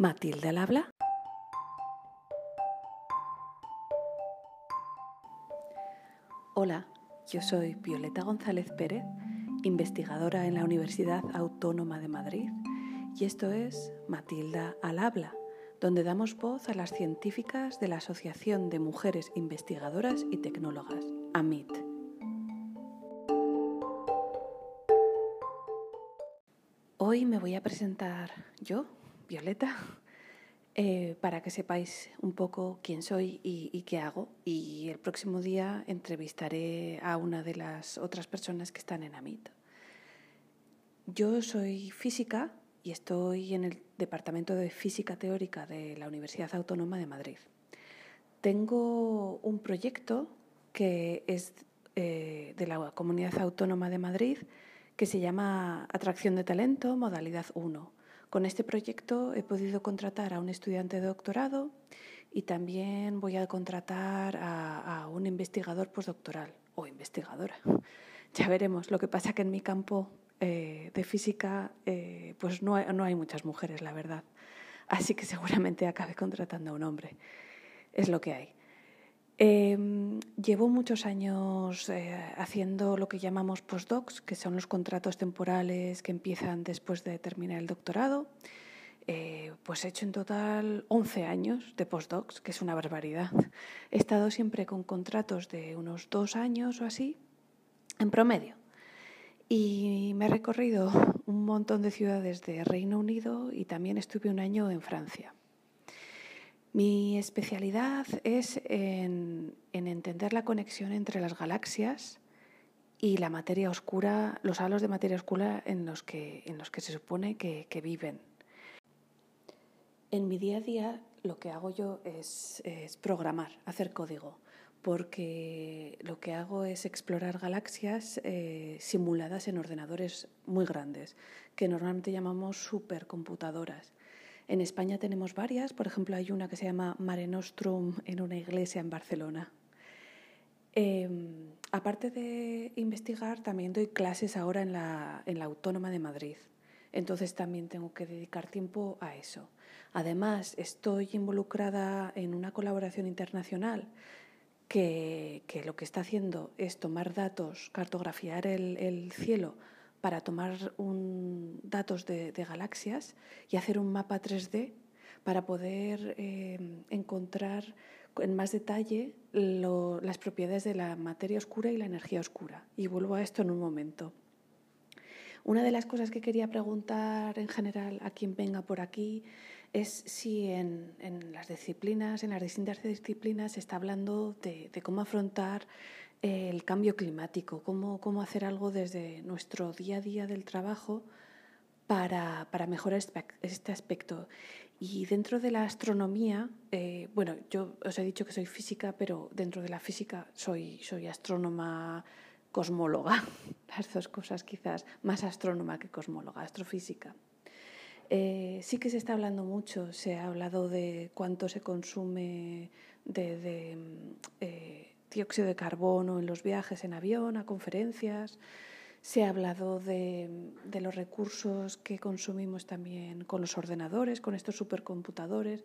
Matilde al habla. Hola, yo soy Violeta González Pérez, investigadora en la Universidad Autónoma de Madrid, y esto es Matilda al habla, donde damos voz a las científicas de la Asociación de Mujeres Investigadoras y Tecnólogas, AMIT. Hoy me voy a presentar yo, Violeta, eh, para que sepáis un poco quién soy y, qué hago. Y el próximo día entrevistaré a una de las otras personas que están en AMIT. Yo soy física y estoy en el Departamento de Física Teórica de la Universidad Autónoma de Madrid. Tengo un proyecto que es eh, de la Comunidad Autónoma de Madrid que se llama Atracción de Talento, modalidad 1 con este proyecto he podido contratar a un estudiante de doctorado y también voy a contratar a, un investigador postdoctoral o investigadora. Ya veremos. Lo que pasa que en mi campo eh, de física eh, pues no no hay muchas mujeres, la verdad. Así que seguramente acabe contratando a un hombre. Es lo que hay. Em, llevo muchos años eh, haciendo lo que llamamos postdocs, que son los contratos temporales que empiezan después de terminar el doctorado. Eh, pues he hecho en total 11 años de postdocs, que es una barbaridad. He estado siempre con contratos de unos dos años o así, en promedio. Y me he recorrido un montón de ciudades de Reino Unido y también estuve un año en Francia. Mi especialidad es en, entender la conexión entre las galaxias y la materia oscura, los halos de materia oscura en los que, se supone que, viven. En mi día a día lo que hago yo es, programar, hacer código, porque lo que hago es explorar galaxias eh, simuladas en ordenadores muy grandes, que normalmente llamamos supercomputadoras. En España tenemos varias, por ejemplo hay una que se llama Mare Nostrum en una iglesia en Barcelona. Em, aparte de investigar, también doy clases ahora en la, en la Autónoma de Madrid. Entonces también tengo que dedicar tiempo a eso. Además, estoy involucrada en una colaboración internacional que, que lo que está haciendo es tomar datos, cartografiar el, el cielo para tomar datos de, galaxias y hacer un mapa 3D para poder eh, encontrar en más detalle las propiedades de la materia oscura y la energía oscura. Y vuelvo a esto en un momento. Una de las cosas que quería preguntar en general a quien venga por aquí es si en, las disciplinas, en las distintas disciplinas, se está hablando de cómo afrontar el cambio climático, cómo, cómo hacer algo desde nuestro día a día del trabajo para, para mejorar este, este aspecto. Y dentro de la astronomía, eh, bueno, yo os he dicho que soy física, pero dentro de la física soy, soy astrónoma cosmóloga, las dos cosas quizás, más astrónoma que cosmóloga, astrofísica. Eh, sí que se está hablando mucho, se ha hablado de cuánto se consume de, eh, dióxido de carbono en los viajes en avión, a conferencias. Se ha hablado de, los recursos que consumimos también con los ordenadores, con estos supercomputadores.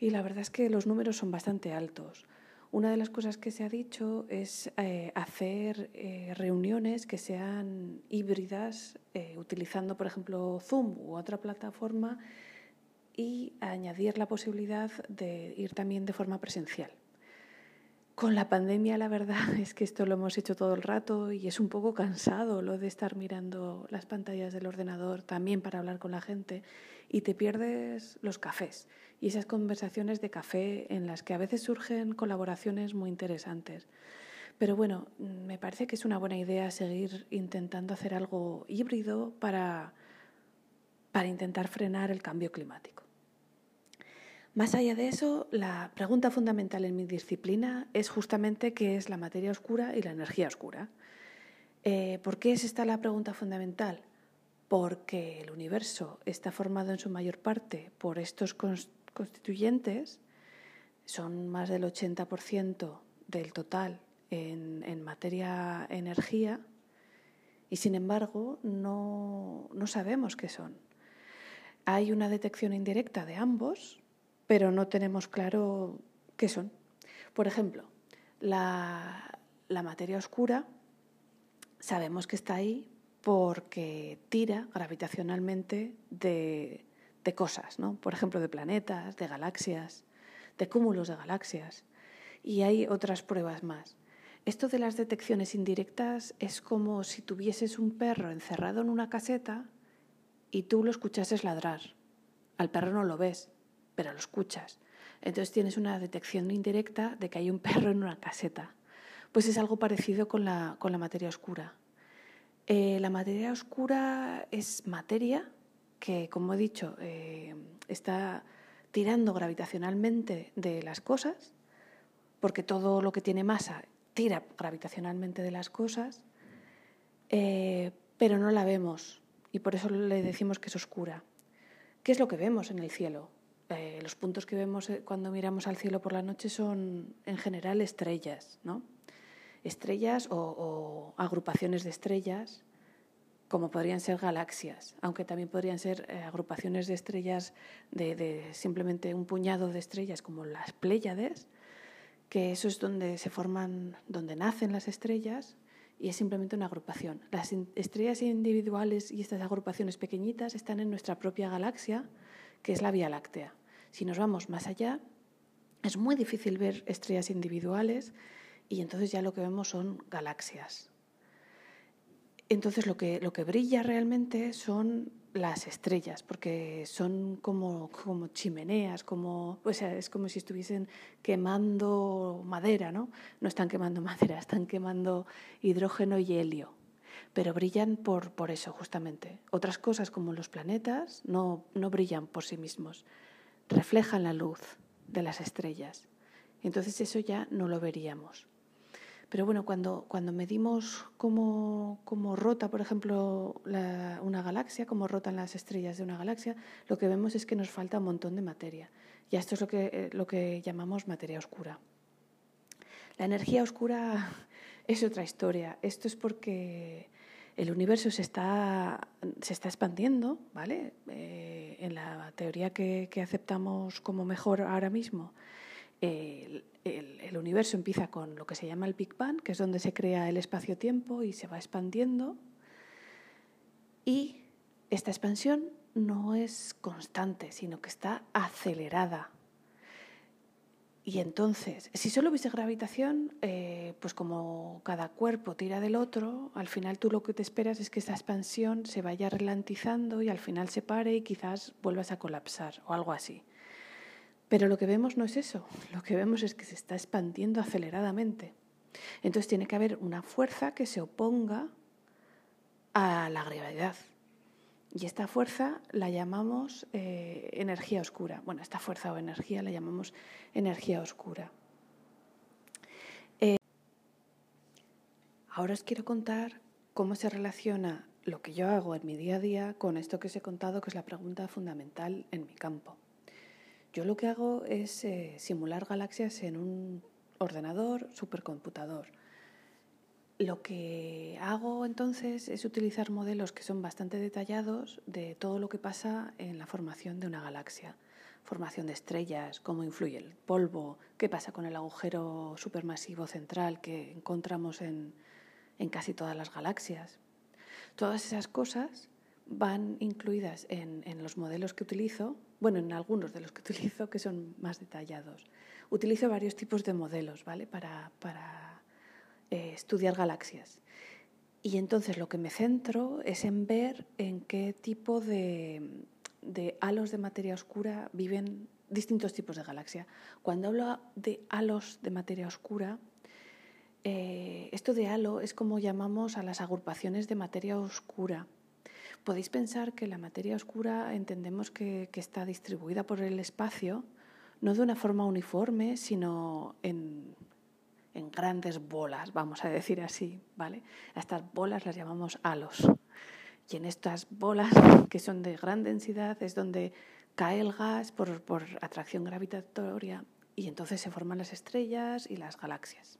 Y la verdad es que los números son bastante altos. Una de las cosas que se ha dicho es eh, hacer eh, reuniones que sean híbridas, eh, utilizando, por ejemplo, Zoom u otra plataforma, y añadir la posibilidad de ir también de forma presencial. Con la pandemia la verdad es que esto lo hemos hecho todo el rato y es un poco cansado lo de estar mirando las pantallas del ordenador también para hablar con la gente y te pierdes los cafés y esas conversaciones de café en las que a veces surgen colaboraciones muy interesantes. Pero bueno, me parece que es una buena idea seguir intentando hacer algo híbrido para, para intentar frenar el cambio climático. Más allá de eso, la pregunta fundamental en mi disciplina es justamente qué es la materia oscura y la energía oscura. Eh, ¿Por qué es esta la pregunta fundamental? Porque el universo está formado en su mayor parte por estos constituyentes, son más del 80% del total en, en materia energía, y sin embargo no, no sabemos qué son. hay una detección indirecta de ambos, pero no tenemos claro qué son. Por ejemplo, la, materia oscura sabemos que está ahí porque tira gravitacionalmente de, de cosas, ¿no? por ejemplo, de planetas, de galaxias, de cúmulos de galaxias. Y hay otras pruebas más. Esto de las detecciones indirectas es como si tuvieses un perro encerrado en una caseta y tú lo escuchases ladrar. Al perro no lo ves, pero lo escuchas. Entonces tienes una detección indirecta de que hay un perro en una caseta. Pues es algo parecido con la, materia oscura. Eh, la materia oscura es materia que, como he dicho, eh, está tirando gravitacionalmente de las cosas, porque todo lo que tiene masa tira gravitacionalmente de las cosas, eh, pero no la vemos y por eso le decimos que es oscura. ¿Qué es lo que vemos en el cielo? Eh, los puntos que vemos eh, cuando miramos al cielo por la noche son en general estrellas, ¿no? Estrellas o, agrupaciones de estrellas, como podrían ser galaxias, aunque también podrían ser agrupaciones de estrellas de, de, simplemente un puñado de estrellas, como las Pléyades, que eso es donde se forman, donde nacen las estrellas y es simplemente una agrupación. Las estrellas individuales y estas agrupaciones pequeñitas están en nuestra propia galaxia, que es la Vía Láctea. Si nos vamos más allá, es muy difícil ver estrellas individuales y entonces ya lo que vemos son galaxias. Entonces lo que, lo que brilla realmente son las estrellas, porque son como, como chimeneas, como, o es como si estuviesen quemando madera, ¿no? No están quemando madera, están quemando hidrógeno y helio, pero brillan por, por eso, justamente. Otras cosas como los planetas no, no brillan por sí mismos, reflejan la luz de las estrellas. Entonces eso ya no lo veríamos. Pero bueno, cuando, cuando medimos cómo, cómo rota, por ejemplo, una galaxia, cómo rotan las estrellas de una galaxia, lo que vemos es que nos falta un montón de materia. Y esto es lo que, eh, lo que llamamos materia oscura. La energía oscura es otra historia. Esto es porque el universo se está, se está expandiendo, ¿vale? Eh, en la teoría que, que, aceptamos como mejor ahora mismo, el, universo empieza con lo que se llama el Big Bang, que es donde se crea el espacio-tiempo y se va expandiendo. Y esta expansión no es constante, sino que está acelerada. Y entonces, si solo hubiese gravitación, eh, pues como cada cuerpo tira del otro, al final tú lo que te esperas es que esa expansión se vaya ralentizando y al final se pare y quizás vuelvas a colapsar o algo así. Pero lo que vemos no es eso, lo que vemos es que se está expandiendo aceleradamente. Entonces tiene que haber una fuerza que se oponga a la gravedad. Y esta fuerza la llamamos eh, energía oscura. Bueno, esta fuerza o energía la llamamos energía oscura. Eh, ahora os quiero contar cómo se relaciona lo que yo hago en mi día a día con esto que os he contado, que es la pregunta fundamental en mi campo. Yo lo que hago es eh, simular galaxias en un ordenador supercomputador. Lo que hago entonces es utilizar modelos que son bastante detallados de todo lo que pasa en la formación de una galaxia. Formación de estrellas, cómo influye el polvo, qué pasa con el agujero supermasivo central que encontramos en, en casi todas las galaxias. Todas esas cosas van incluidas en, en los modelos que utilizo bueno, en algunos de los que utilizo que son más detallados. Utilizo varios tipos de modelos, ¿vale? Para, eh, estudiar galaxias. Y entonces lo que me centro es en ver en qué tipo de, halos de materia oscura viven distintos tipos de galaxia. Cuando hablo de halos de materia oscura, eh, esto de halo es como llamamos a las agrupaciones de materia oscura podéis pensar que la materia oscura entendemos que, está distribuida por el espacio, no de una forma uniforme, sino en, grandes bolas, vamos a decir así, ¿vale? A estas bolas las llamamos halos. Y en estas bolas, que son de gran densidad, es donde cae el gas por, por atracción gravitatoria y entonces se forman las estrellas y las galaxias.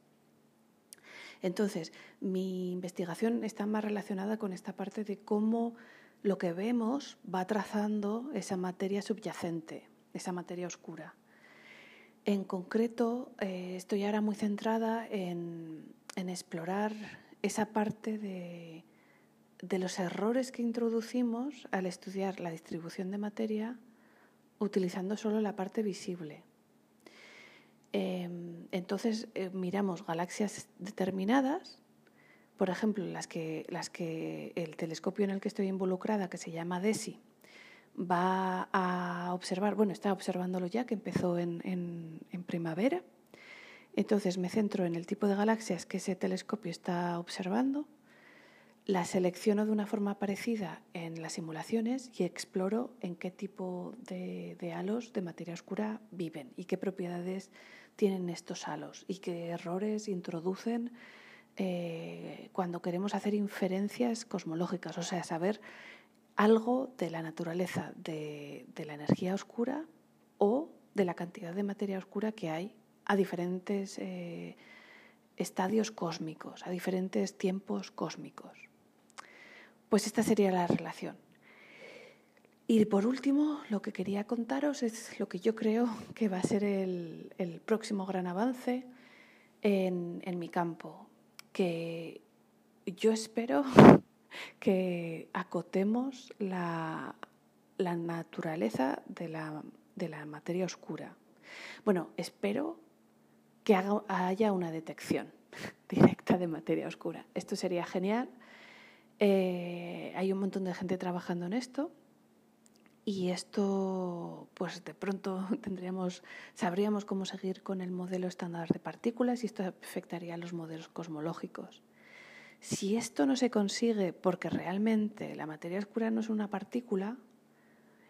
Entonces, mi investigación está más relacionada con esta parte de cómo lo que vemos va trazando esa materia subyacente, esa materia oscura. En concreto, eh, estoy ahora muy centrada en, explorar esa parte de, los errores que introducimos al estudiar la distribución de materia utilizando solo la parte visible. Em, entonces eh, miramos galaxias determinadas, por ejemplo, las que, las que el telescopio en el que estoy involucrada, que se llama DESI, va a observar, bueno, está observándolo ya, que empezó en, en, primavera. Entonces me centro en el tipo de galaxias que ese telescopio está observando, la selecciono de una forma parecida en las simulaciones y exploro en qué tipo de, de, halos de materia oscura viven y qué propiedades tienen estos halos y qué errores introducen eh, cuando queremos hacer inferencias cosmológicas, o sea, saber algo de la naturaleza de, la energía oscura o de la cantidad de materia oscura que hay a diferentes eh, estadios cósmicos, a diferentes tiempos cósmicos. Pues esta sería la relación. Y por último, lo que quería contaros es lo que yo creo que va a ser el, próximo gran avance en, en mi campo, que yo espero que acotemos la, naturaleza de la, materia oscura. Bueno, espero que haya una detección directa de materia oscura. Esto sería genial. Eh, hay un montón de gente trabajando en esto y esto, pues de pronto tendríamos, sabríamos cómo seguir con el modelo estándar de partículas y esto afectaría a los modelos cosmológicos. Si esto no se consigue porque realmente la materia oscura no es una partícula,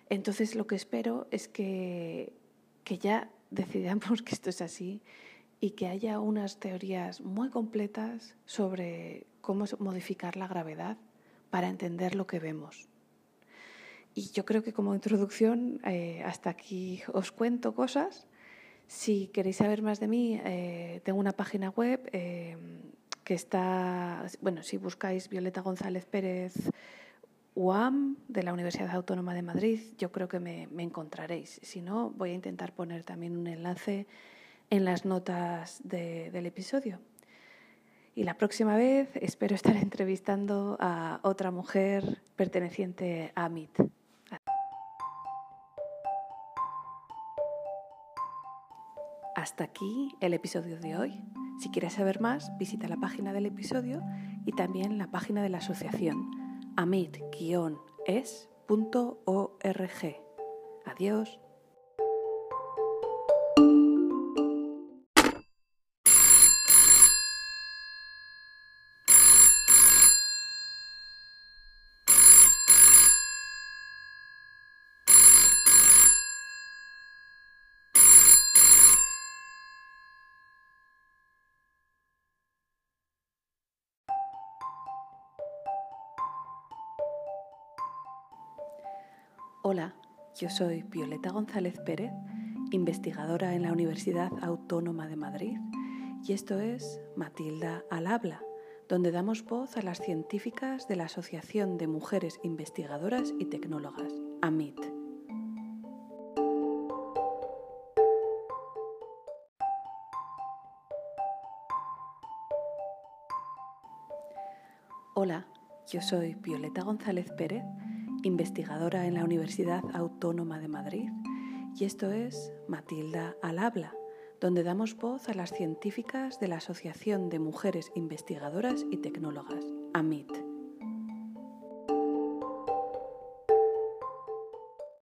entonces lo que espero es que, que ya decidamos que esto es así y que haya unas teorías muy completas sobre cómo modificar la gravedad para entender lo que vemos. Y yo creo que como introducción, eh, hasta aquí os cuento cosas. Si queréis saber más de mí, eh, tengo una página web eh, que está, bueno, si buscáis Violeta González Pérez UAM de la Universidad Autónoma de Madrid, yo creo que me, encontraréis. Si no, voy a intentar poner también un enlace en las notas del episodio. Y la próxima vez espero estar entrevistando a otra mujer perteneciente a MIT. Hasta aquí el episodio de hoy. Si quieres saber más, visita la página del episodio y también la página de la asociación amit-es.org. Adiós. Hola, yo soy Violeta González Pérez, investigadora en la Universidad Autónoma de Madrid, y esto es Matilda al Habla, donde damos voz a las científicas de la Asociación de Mujeres Investigadoras y Tecnólogas, AMIT. Hola, yo soy Violeta González Pérez, investigadora en la Universidad Autónoma de Madrid, y esto es Matilda al Habla, donde damos voz a las científicas de la Asociación de Mujeres Investigadoras y Tecnólogas, AMIT.